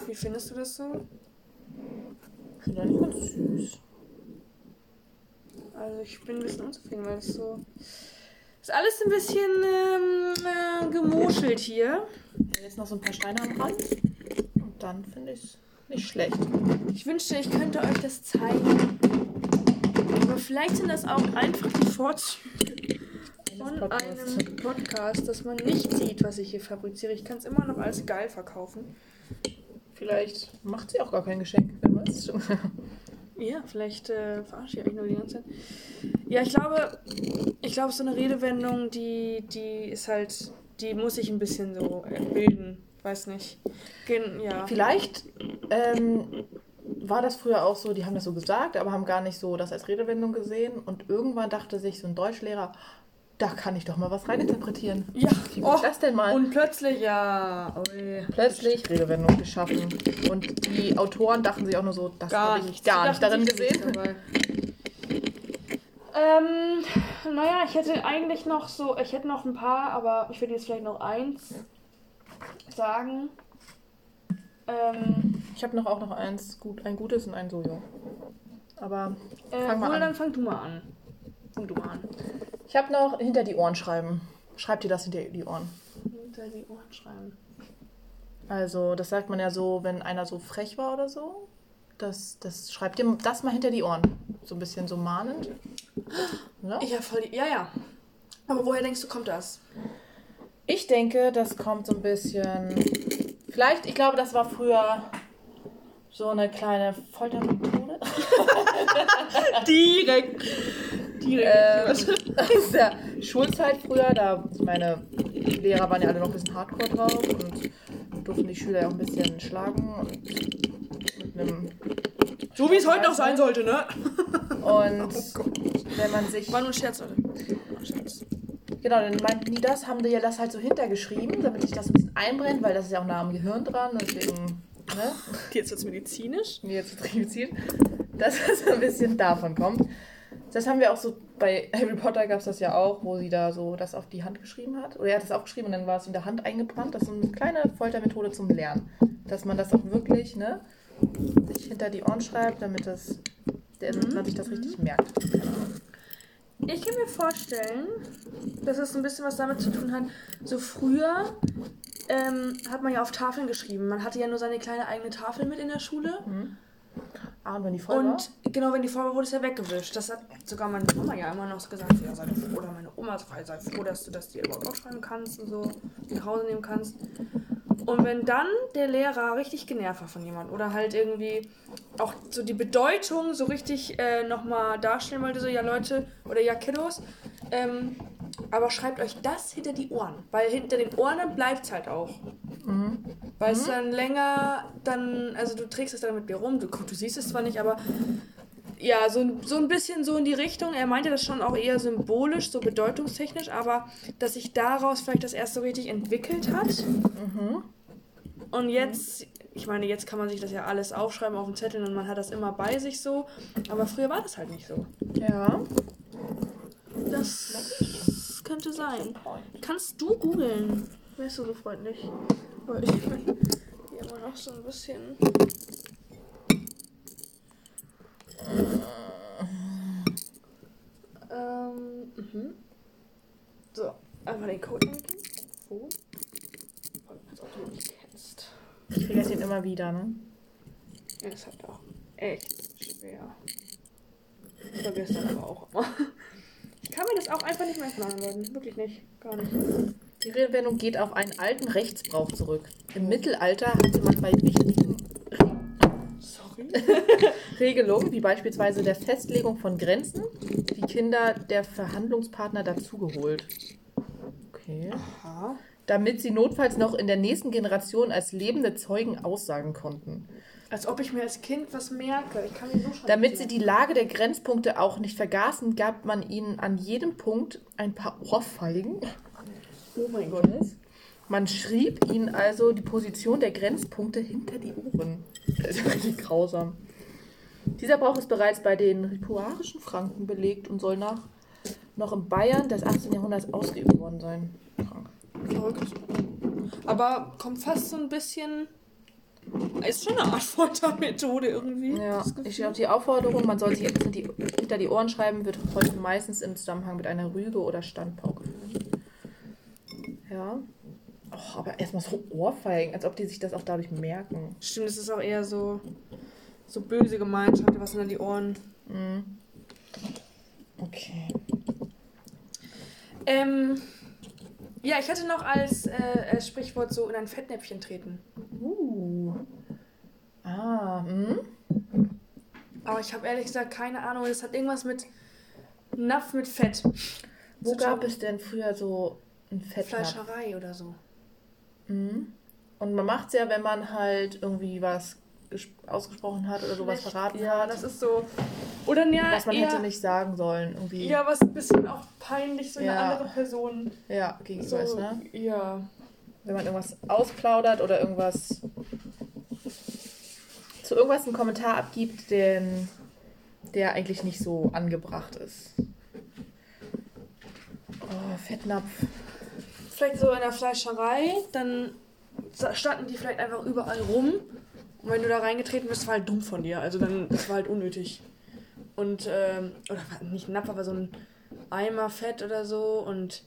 S1: Wie findest du das so?
S2: Ich finde eigentlich ganz süß.
S1: Also ich bin ein bisschen unzufrieden, weil es so. Ist alles ein bisschen ähm, äh, gemuschelt hier.
S2: Jetzt noch so ein paar Steine am Rand. Und dann finde ich es nicht schlecht.
S1: Ich wünschte, ich könnte euch das zeigen. Aber vielleicht sind das auch einfach die Vorzüge von einem Podcast, dass man nicht sieht, was ich hier fabriziere. Ich kann es immer noch als geil verkaufen.
S2: Vielleicht macht sie auch gar kein Geschenk, wer weiß schon.
S1: Ja, vielleicht äh, verarsche ich euch nur die ganze Zeit. Ja, ich glaube, ich glaube, so eine Redewendung, die, die ist halt, die muss ich ein bisschen so äh, bilden. Weiß nicht. Gen ja.
S2: Vielleicht ähm, war das früher auch so, die haben das so gesagt, aber haben gar nicht so das als Redewendung gesehen. Und irgendwann dachte sich so ein Deutschlehrer, da kann ich doch mal was reininterpretieren.
S1: Ja,
S2: Wie wird das denn mal?
S1: Und plötzlich, ja. Ui.
S2: Plötzlich Redewendung geschaffen. Und die Autoren dachten sich auch nur so, das habe ich gar nicht darin gesehen.
S1: Ähm, naja, ich hätte eigentlich noch so, ich hätte noch ein paar, aber ich würde jetzt vielleicht noch eins sagen. Ähm,
S2: Ich habe noch auch noch eins, gut, ein gutes und ein Sojo. Aber
S1: äh,
S2: Fang mal
S1: wohl,
S2: an.
S1: dann fang du mal an. Fang du mal an.
S2: ich habe noch hinter die Ohren schreiben. Schreibt dir das hinter die Ohren.
S1: Hinter die Ohren schreiben.
S2: Also, das sagt man ja so, wenn einer so frech war oder so. Das, das schreibt dir das mal hinter die Ohren. So ein bisschen so mahnend. Ja?
S1: Ich hab voll die, ja, ja. Aber woher denkst du, kommt das?
S2: Ich denke, das kommt so ein bisschen. Vielleicht, ich glaube, das war früher so eine kleine Foltermethode.
S1: Direkt. Direkt.
S2: ähm, aus der Schulzeit früher, da meine Lehrer waren ja alle noch ein bisschen hardcore drauf und durften die Schüler ja auch ein bisschen schlagen und einem
S1: so wie es heute noch sein sollte, ne?
S2: und wenn man sich
S1: War nur ein Scherz, Leute.
S2: Genau, dann meinten die das, haben die ja das halt so hintergeschrieben, damit sich das ein bisschen einbrennt, weil das ist ja auch nah am Gehirn dran, deswegen, ne?
S1: Jetzt wird's medizinisch.
S2: Mir jetzt triviziert, dass das ein bisschen davon kommt. Das haben wir auch so, bei Harry Potter gab es das ja auch, wo sie da so das auf die Hand geschrieben hat. Oder er hat das aufgeschrieben und dann war es in der Hand eingebrannt. Das ist so eine kleine Foltermethode zum Lernen. Dass man das auch wirklich, ne, sich hinter die Ohren schreibt, damit das, damit man sich das richtig merkt.
S1: Ich kann mir vorstellen, dass es ein bisschen was damit zu tun hat. So früher ähm, hat man ja auf Tafeln geschrieben. Man hatte ja nur seine kleine eigene Tafel mit in der Schule.
S2: Ah, und wenn die voll war?
S1: Und genau, wenn die voll war, wurde es ja weggewischt. Das hat sogar meine Mama ja immer noch so gesagt. Ja, sei froh, oder meine Oma, sei froh, dass du das dir überhaupt aufschreiben kannst und so nach Hause nehmen kannst. Und wenn dann der Lehrer richtig genervt war von jemandem oder halt irgendwie auch so die Bedeutung so richtig äh, nochmal darstellen wollte, so, ja Leute, oder ja Kiddos, ähm, aber schreibt euch das hinter die Ohren, weil hinter den Ohren bleibt es halt auch. Weil es dann länger, dann, also du trägst es dann mit dir rum, du, du siehst es zwar nicht, aber ja, so, ein- so ein bisschen so in die Richtung. Er meinte das schon auch eher symbolisch, so bedeutungstechnisch, aber dass sich daraus vielleicht das erst so richtig entwickelt hat. Und jetzt, ich meine, jetzt kann man sich das ja alles aufschreiben auf dem Zettel und man hat das immer bei sich so, aber früher war das halt nicht so.
S2: Ja.
S1: Das könnte sein. Kannst du googeln? Wärst du so freundlich? Weil ich bin hier immer noch so ein bisschen. Ähm, mhm. So, einfach den Code eingeben. Oh. Als ob du nicht kennst.
S2: Ich vergesse ihn immer wieder, ne?
S1: Ja, ist halt auch echt schwer. Ich vergesse das aber auch immer. Ich kann mir das auch einfach nicht mehr planen, Leute. Wirklich nicht. Gar nicht.
S2: Die Redewendung geht auf einen alten Rechtsbrauch zurück. Im Mittelalter hatte man bei wichtigen. Regelungen, wie beispielsweise der Festlegung von Grenzen, die Kinder der Verhandlungspartner dazugeholt. Okay.
S1: Aha.
S2: Damit sie notfalls noch in der nächsten Generation als lebende Zeugen aussagen konnten.
S1: Als ob ich mir als Kind was merke. Ich kann mir so schon
S2: Damit sie die Lage der Grenzpunkte auch nicht vergaßen, gab man ihnen an jedem Punkt ein paar Ohrfeigen.
S1: Oh mein Gott.
S2: Man schrieb ihnen also die Position der Grenzpunkte hinter die Ohren. Das ist ja richtig grausam. Dieser Brauch ist bereits bei den ripuarischen Franken belegt und soll nach, noch in Bayern des 18. Jahrhunderts ausgeübt worden sein. Krank.
S1: Verrückt. Aber kommt fast so ein bisschen. Ist schon eine Art Foltermethode irgendwie.
S2: Ja, ich glaube, die Aufforderung, man soll sich etwas hinter die, Ohren schreiben, wird heute meistens im Zusammenhang mit einer Rüge oder Standpauke verwendet. Ja. Oh, aber erstmal so Ohrfeigen, als ob die sich das auch dadurch merken.
S1: Stimmt, es ist auch eher so, so böse gemeint. Schreibt dir was hinter die Ohren.
S2: Okay.
S1: Ähm, ja, ich hatte noch als, äh, als Sprichwort so in ein Fettnäpfchen treten.
S2: Uh. Ah, hm?
S1: Aber ich habe ehrlich gesagt keine Ahnung. Das hat irgendwas mit Napf mit Fett.
S2: Wo
S1: So
S2: gab es denn früher so ein Fettnapf?
S1: Fleischerei oder so.
S2: Mhm. Und man macht es ja, wenn man halt irgendwie was ges- ausgesprochen hat oder sowas verraten
S1: Ja,
S2: hat,
S1: das ist so. Oder ja,
S2: was man
S1: eher,
S2: hätte nicht sagen sollen. Irgendwie.
S1: Ja, was ein bisschen auch peinlich so eine
S2: Ja.
S1: andere Person.
S2: Ja, gegenüber
S1: So,
S2: ist, ne?
S1: ja.
S2: Wenn man irgendwas ausplaudert oder irgendwas zu irgendwas einen Kommentar abgibt, den, der eigentlich nicht so angebracht ist. Oh, Fettnapf.
S1: Vielleicht so in der Fleischerei, dann standen die vielleicht einfach überall rum. Und wenn du da reingetreten bist, war halt dumm von dir. Also dann, das war halt unnötig. Und, ähm, oder nicht ein Napf, aber so ein Eimer Fett oder so. Und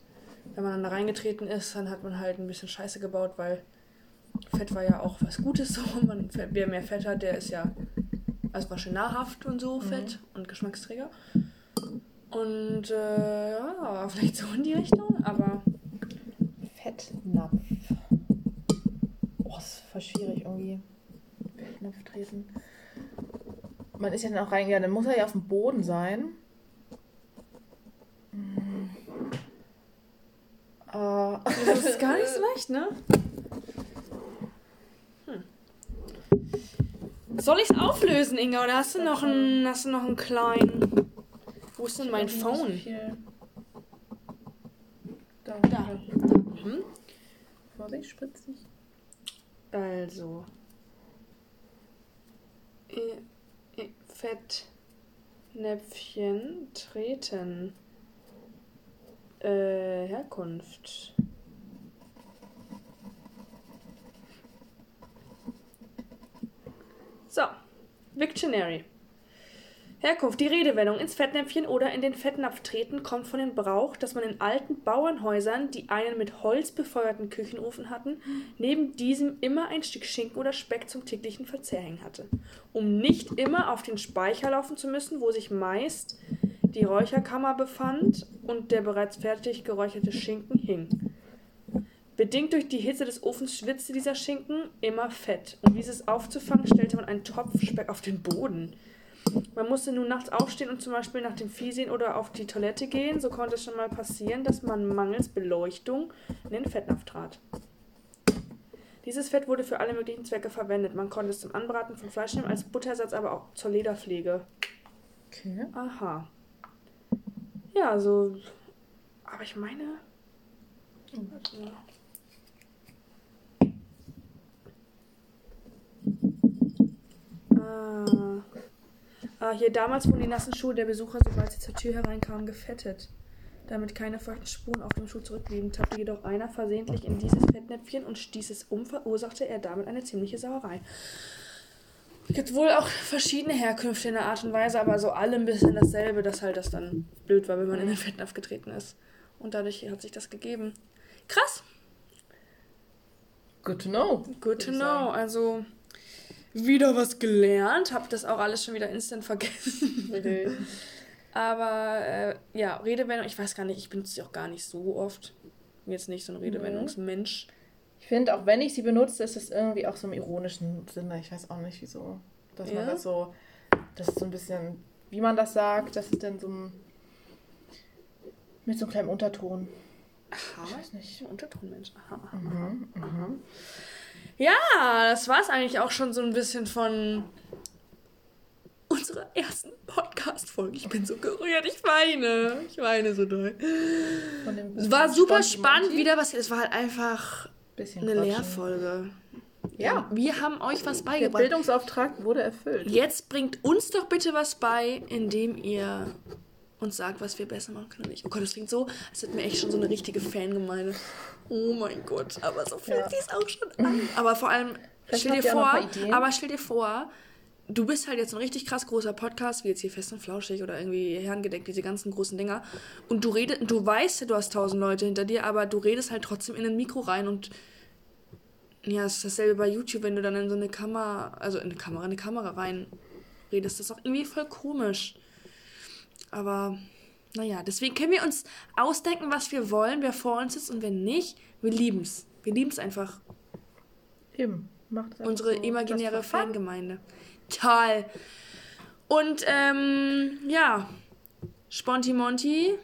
S1: wenn man dann da reingetreten ist, dann hat man halt ein bisschen Scheiße gebaut, weil Fett war ja auch was Gutes so. Man, wer mehr Fett hat, der ist ja, also war schön nahrhaft und so, Fett und Geschmacksträger. Und äh, ja, vielleicht so in die Richtung, aber
S2: Fettnapf. Oh, ist voll schwierig irgendwie. Fettnapf treten. Man ist ja dann auch rein, ja, dann muss er ja auf dem Boden sein. Hm. Äh,
S1: Das ist gar nicht so leicht, ne? Hm. Soll ich es auflösen, Inga? Oder hast du noch einen, hast du noch einen kleinen? Wo ist denn mein Phone?
S2: Da.
S1: Da. Mhm.
S2: Vorsicht, spritzig.
S1: Also. Fettnäpfchen treten. Äh, Herkunft. So, Victionary. Herkunft. Die Redewendung ins Fettnäpfchen oder in den Fettnapf treten kommt von dem Brauch, dass man in alten Bauernhäusern, die einen mit Holz befeuerten Küchenofen hatten, neben diesem immer ein Stück Schinken oder Speck zum täglichen Verzehr hängen hatte. Um nicht immer auf den Speicher laufen zu müssen, wo sich meist die Räucherkammer befand und der bereits fertig geräucherte Schinken hing. Bedingt durch die Hitze des Ofens schwitzte dieser Schinken immer Fett. Um dieses aufzufangen, stellte man einen Topf Speck auf den Boden. Man musste nun nachts aufstehen und zum Beispiel nach dem Vieh sehen oder auf die Toilette gehen. So konnte es schon mal passieren, dass man mangels Beleuchtung in den Fettnapf trat. Dieses Fett wurde für alle möglichen Zwecke verwendet. Man konnte es zum Anbraten von Fleisch nehmen, als Buttersatz, aber auch zur Lederpflege.
S2: Okay.
S1: Aha. Ja, so. Aber ich meine. Mal. Ah. Ah. Hier damals wurden die nassen Schuhe der Besucher, sobald sie zur Tür hereinkamen, gefettet. Damit keine feuchten Spuren auf dem Schuh zurückblieben, tappte jedoch einer versehentlich in dieses Fettnäpfchen und stieß es um, verursachte er damit eine ziemliche Sauerei. Es gibt wohl auch verschiedene Herkünfte in der Art und Weise, aber so alle ein bisschen dasselbe, dass halt das dann blöd war, wenn man in den Fettnapf getreten ist. Und dadurch hat sich das gegeben. Krass.
S2: Good to know.
S1: Good to know. Also wieder was gelernt. Hab das auch alles schon wieder instant vergessen. Aber äh, ja, Redewendung, ich weiß gar nicht, ich benutze sie auch gar nicht so oft. Bin jetzt nicht so ein Redewendungsmensch.
S2: Ich finde, auch wenn ich sie benutze, ist es irgendwie auch so im ironischen Sinne. Ich weiß auch nicht, wieso. Dass man
S1: Ja?
S2: das so, das ist so ein bisschen, wie man das sagt, das ist dann so ein, mit so einem kleinen Unterton.
S1: Aha.
S2: Ich weiß nicht.
S1: Untertonmensch. Aha, aha, aha. Ja, das war es eigentlich auch schon so ein bisschen von unserer ersten Podcast-Folge. Ich bin so gerührt, ich weine. Ich weine so doll. Es war super spannend wieder, was es war halt einfach eine
S2: quatschen.
S1: Lehrfolge.
S2: Ja.
S1: Wir haben euch was
S2: Der
S1: beigebracht.
S2: Bildungsauftrag wurde erfüllt.
S1: Jetzt bringt uns doch bitte was bei, indem ihr uns sagt, was wir besser machen können. Oh Gott, das klingt so, als hätten wir echt schon so eine richtige Fangemeinde. Oh mein Gott, aber so fühlt
S2: Ja.
S1: sich's auch schon an. Aber vor allem,
S2: Vielleicht
S1: stell dir vor, aber stell dir vor, du bist halt jetzt ein richtig krass großer Podcast, wie jetzt hier Fest und Flauschig oder irgendwie Herrengedeck, diese ganzen großen Dinger. Und du redest, du weißt ja, du hast tausend Leute hinter dir, aber du redest halt trotzdem in ein Mikro rein und ja, es ist dasselbe bei YouTube, wenn du dann in so eine Kamera, also in eine Kamera, eine Kamera rein redest. Das ist auch irgendwie voll komisch. Aber naja, deswegen können wir uns ausdenken, was wir wollen, wer vor uns ist und wer nicht. Wir lieben's. Wir lieben's einfach.
S2: Eben. Macht es einfach
S1: Unsere
S2: so.
S1: imaginäre. Fangemeinde. Toll. Und ähm, ja, Sponti-Monti.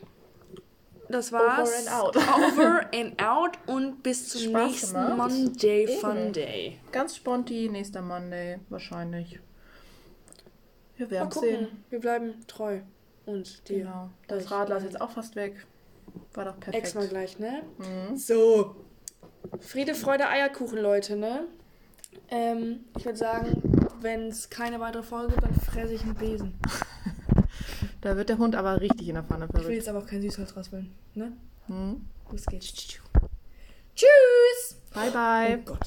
S1: Das war's.
S2: and out.
S1: Over and out und bis zum
S2: Spaß
S1: nächsten
S2: gemacht.
S1: Monday
S2: Eben.
S1: Fun Day.
S2: Ganz sponti, nächster Monday wahrscheinlich. Wir werden sehen.
S1: Wir bleiben treu. Und dir.
S2: Genau. Das Radler ist jetzt auch fast weg. War doch perfekt.
S1: Ex mal gleich, ne?
S2: Mhm.
S1: So. Friede, Freude, Eierkuchen, Leute, ne? Ähm, ich würde sagen, wenn es keine weitere Folge gibt, dann fresse ich einen Besen.
S2: Da wird der Hund aber richtig in der Pfanne
S1: Ich will
S2: verrückt.
S1: jetzt aber auch kein Süßholz rauswählen, ne?
S2: Mhm.
S1: Los geht's. Tschüss!
S2: Bye, bye.
S1: Oh Gott.